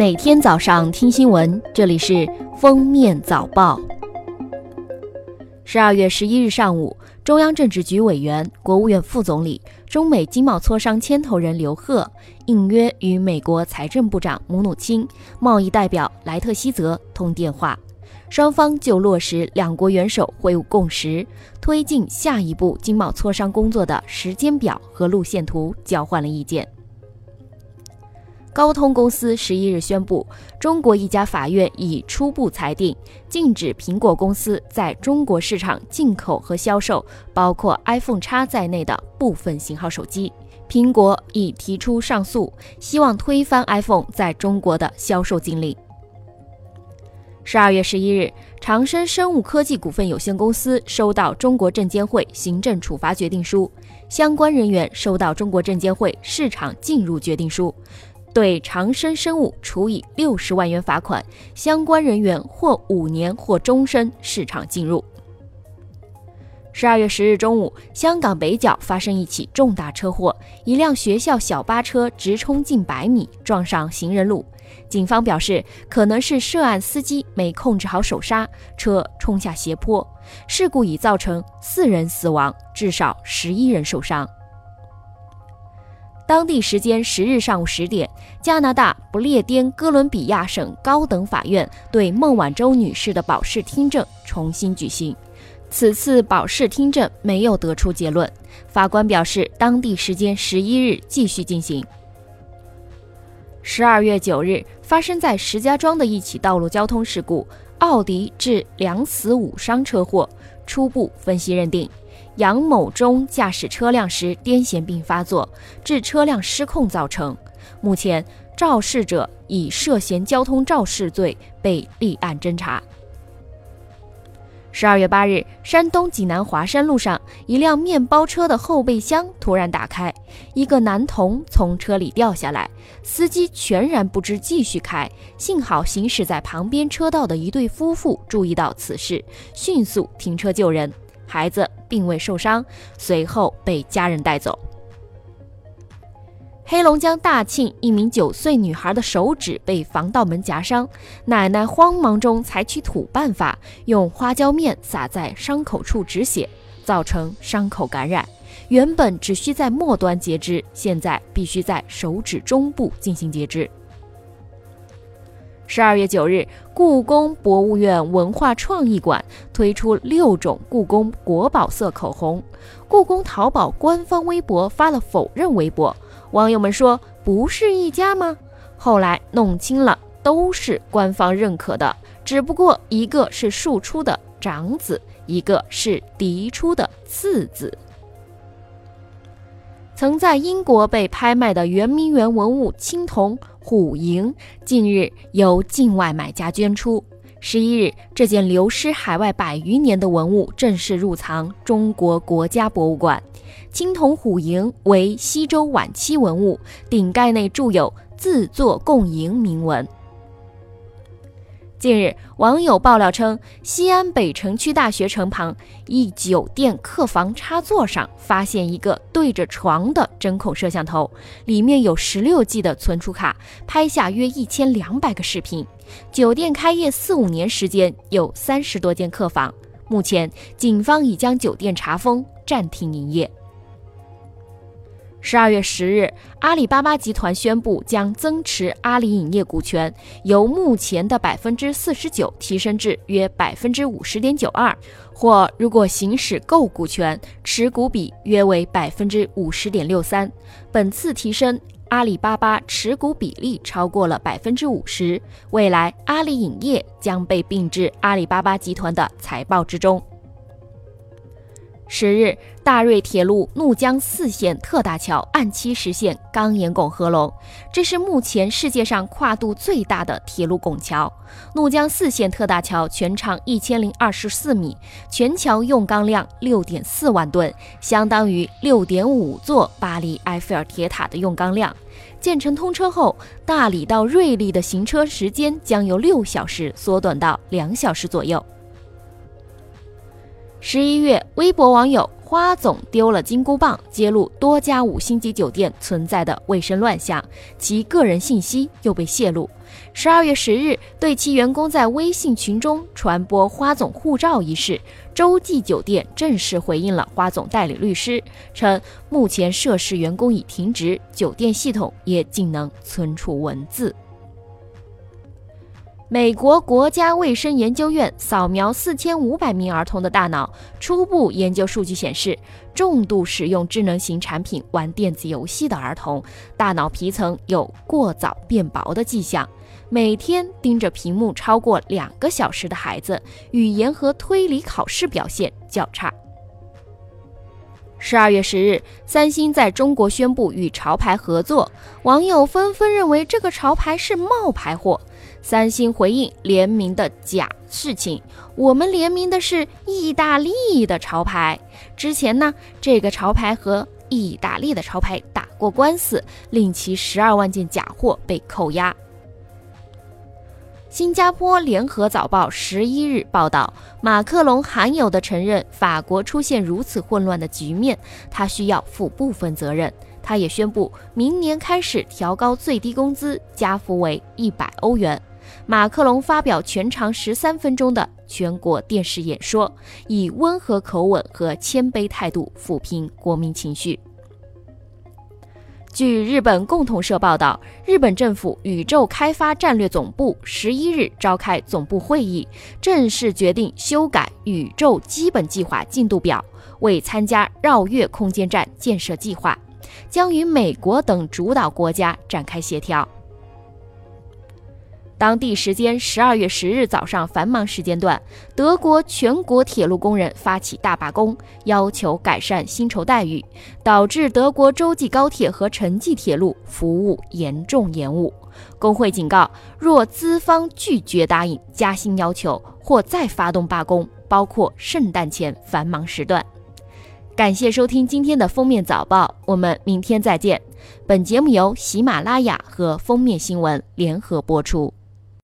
每天早上听新闻，这里是封面早报。十二月十一日上午，中央政治局委员、国务院副总理、中美经贸磋商牵头人刘鹤应约与美国财政部长姆努钦、贸易代表莱特希泽通电话，双方就落实两国元首会晤共识、推进下一步经贸磋商工作的时间表和路线图交换了意见。高通公司十一日宣布，中国一家法院已初步裁定，禁止苹果公司在中国市场进口和销售包括 iPhone X 在内的部分型号手机。苹果已提出上诉，希望推翻 iPhone 在中国的销售禁令。十二月十一日，长生生物科技股份有限公司收到中国证监会行政处罚决定书，相关人员收到中国证监会市场进入决定书。对长生生物处以六十万元罚款，相关人员或五年或终身市场禁入。十二月十日中午，香港北角发生一起重大车祸，一辆学校小巴车直冲近百米，撞上行人路。警方表示，可能是涉案司机没控制好手刹，车冲下斜坡。事故已造成四人死亡，至少十一人受伤。当地时间十日上午十点，加拿大不列颠哥伦比亚省高等法院对孟晚舟女士的保释听证重新举行。此次保释听证没有得出结论，法官表示，当地时间十一日继续进行。十二月九日，发生在石家庄的一起道路交通事故，奥迪致两死五伤车祸，初步分析认定。杨某忠驾驶车辆时癫痫病发作，致车辆失控造成。目前，肇事者以涉嫌交通肇事罪被立案侦查。十二月八日，山东济南华山路上，一辆面包车的后备箱突然打开，一个男童从车里掉下来，司机全然不知，继续开。幸好行驶在旁边车道的一对夫妇注意到此事，迅速停车救人。孩子并未受伤，随后被家人带走。黑龙江大庆一名九岁女孩的手指被防盗门夹伤，奶奶慌忙中采取土办法，用花椒面撒在伤口处止血，造成伤口感染。原本只需在末端截肢，现在必须在手指中部进行截肢。十二月九日，故宫博物院文化创意馆推出六种故宫国宝色口红。故宫淘宝官方微博发了否认微博，网友们说：“不是一家吗？”后来弄清了，都是官方认可的，只不过一个是庶出的长子，一个是嫡出的次子。曾在英国被拍卖的圆明园文物青铜。虎营近日由境外买家捐出。十一日，这件流失海外百余年的文物正式入藏中国国家博物馆。青铜虎营为西周晚期文物，顶盖内铸有“自作共赢”铭文。近日，网友爆料称，西安北城区大学城旁一酒店客房插座上发现一个对着床的针孔摄像头，里面有十六 G 的存储卡，拍下约一千两百个视频。酒店开业四五年时间，有三十多间客房。目前，警方已将酒店查封，暂停营业。十二月十日，阿里巴巴集团宣布将增持阿里影业股权，由目前的百分之四十九提升至约百分之五十点九二，或如果行使购股权，持股比约为百分之五十点六三。本次提升，阿里巴巴持股比例超过了百分之五十，未来阿里影业将被并至阿里巴巴集团的财报之中。十日，大瑞铁路怒江四线特大桥按期实现钢岩拱合龙，这是目前世界上跨度最大的铁路拱桥。怒江四线特大桥全长一千零二十四米，全桥用钢量六点四万吨，相当于六点五座巴黎埃菲尔铁塔的用钢量。建成通车后，大理到瑞丽的行车时间将由六小时缩短到两小时左右。十一月，微博网友。花总丢了金箍棒，揭露多家五星级酒店存在的卫生乱象，其个人信息又被泄露。十二月十日，对其员工在微信群中传播花总护照一事，洲际酒店正式回应了花总代理律师，称目前涉事员工已停职，酒店系统也仅能存储文字。美国国家卫生研究院扫描四千五百名儿童的大脑，初步研究数据显示，重度使用智能型产品玩电子游戏的儿童，大脑皮层有过早变薄的迹象。每天盯着屏幕超过两个小时的孩子，语言和推理考试表现较差。十二月十日，三星在中国宣布与潮牌合作，网友纷纷认为这个潮牌是冒牌货。三星回应联名的假事情，我们联名的是意大利的潮牌。之前呢，这个潮牌和意大利的潮牌打过官司，令其十二万件假货被扣押。新加坡联合早报十一日报道，马克龙罕有的承认法国出现如此混乱的局面，他需要负部分责任。他也宣布明年开始调高最低工资，加幅为一百欧元。马克龙发表全长十三分钟的全国电视演说，以温和口吻和谦卑态度抚平国民情绪。据日本共同社报道，日本政府宇宙开发战略总部十一日召开总部会议，正式决定修改宇宙基本计划进度表，为参加绕月空间站建设计划，将与美国等主导国家展开协调。当地时间十二月十日早上繁忙时间段，德国全国铁路工人发起大罢工，要求改善薪酬待遇，导致德国洲际高铁和城际铁路服务严重延误。工会警告，若资方拒绝答应加薪要求，或再发动罢工，包括圣诞前繁忙时段。感谢收听今天的封面早报，我们明天再见。本节目由喜马拉雅和封面新闻联合播出。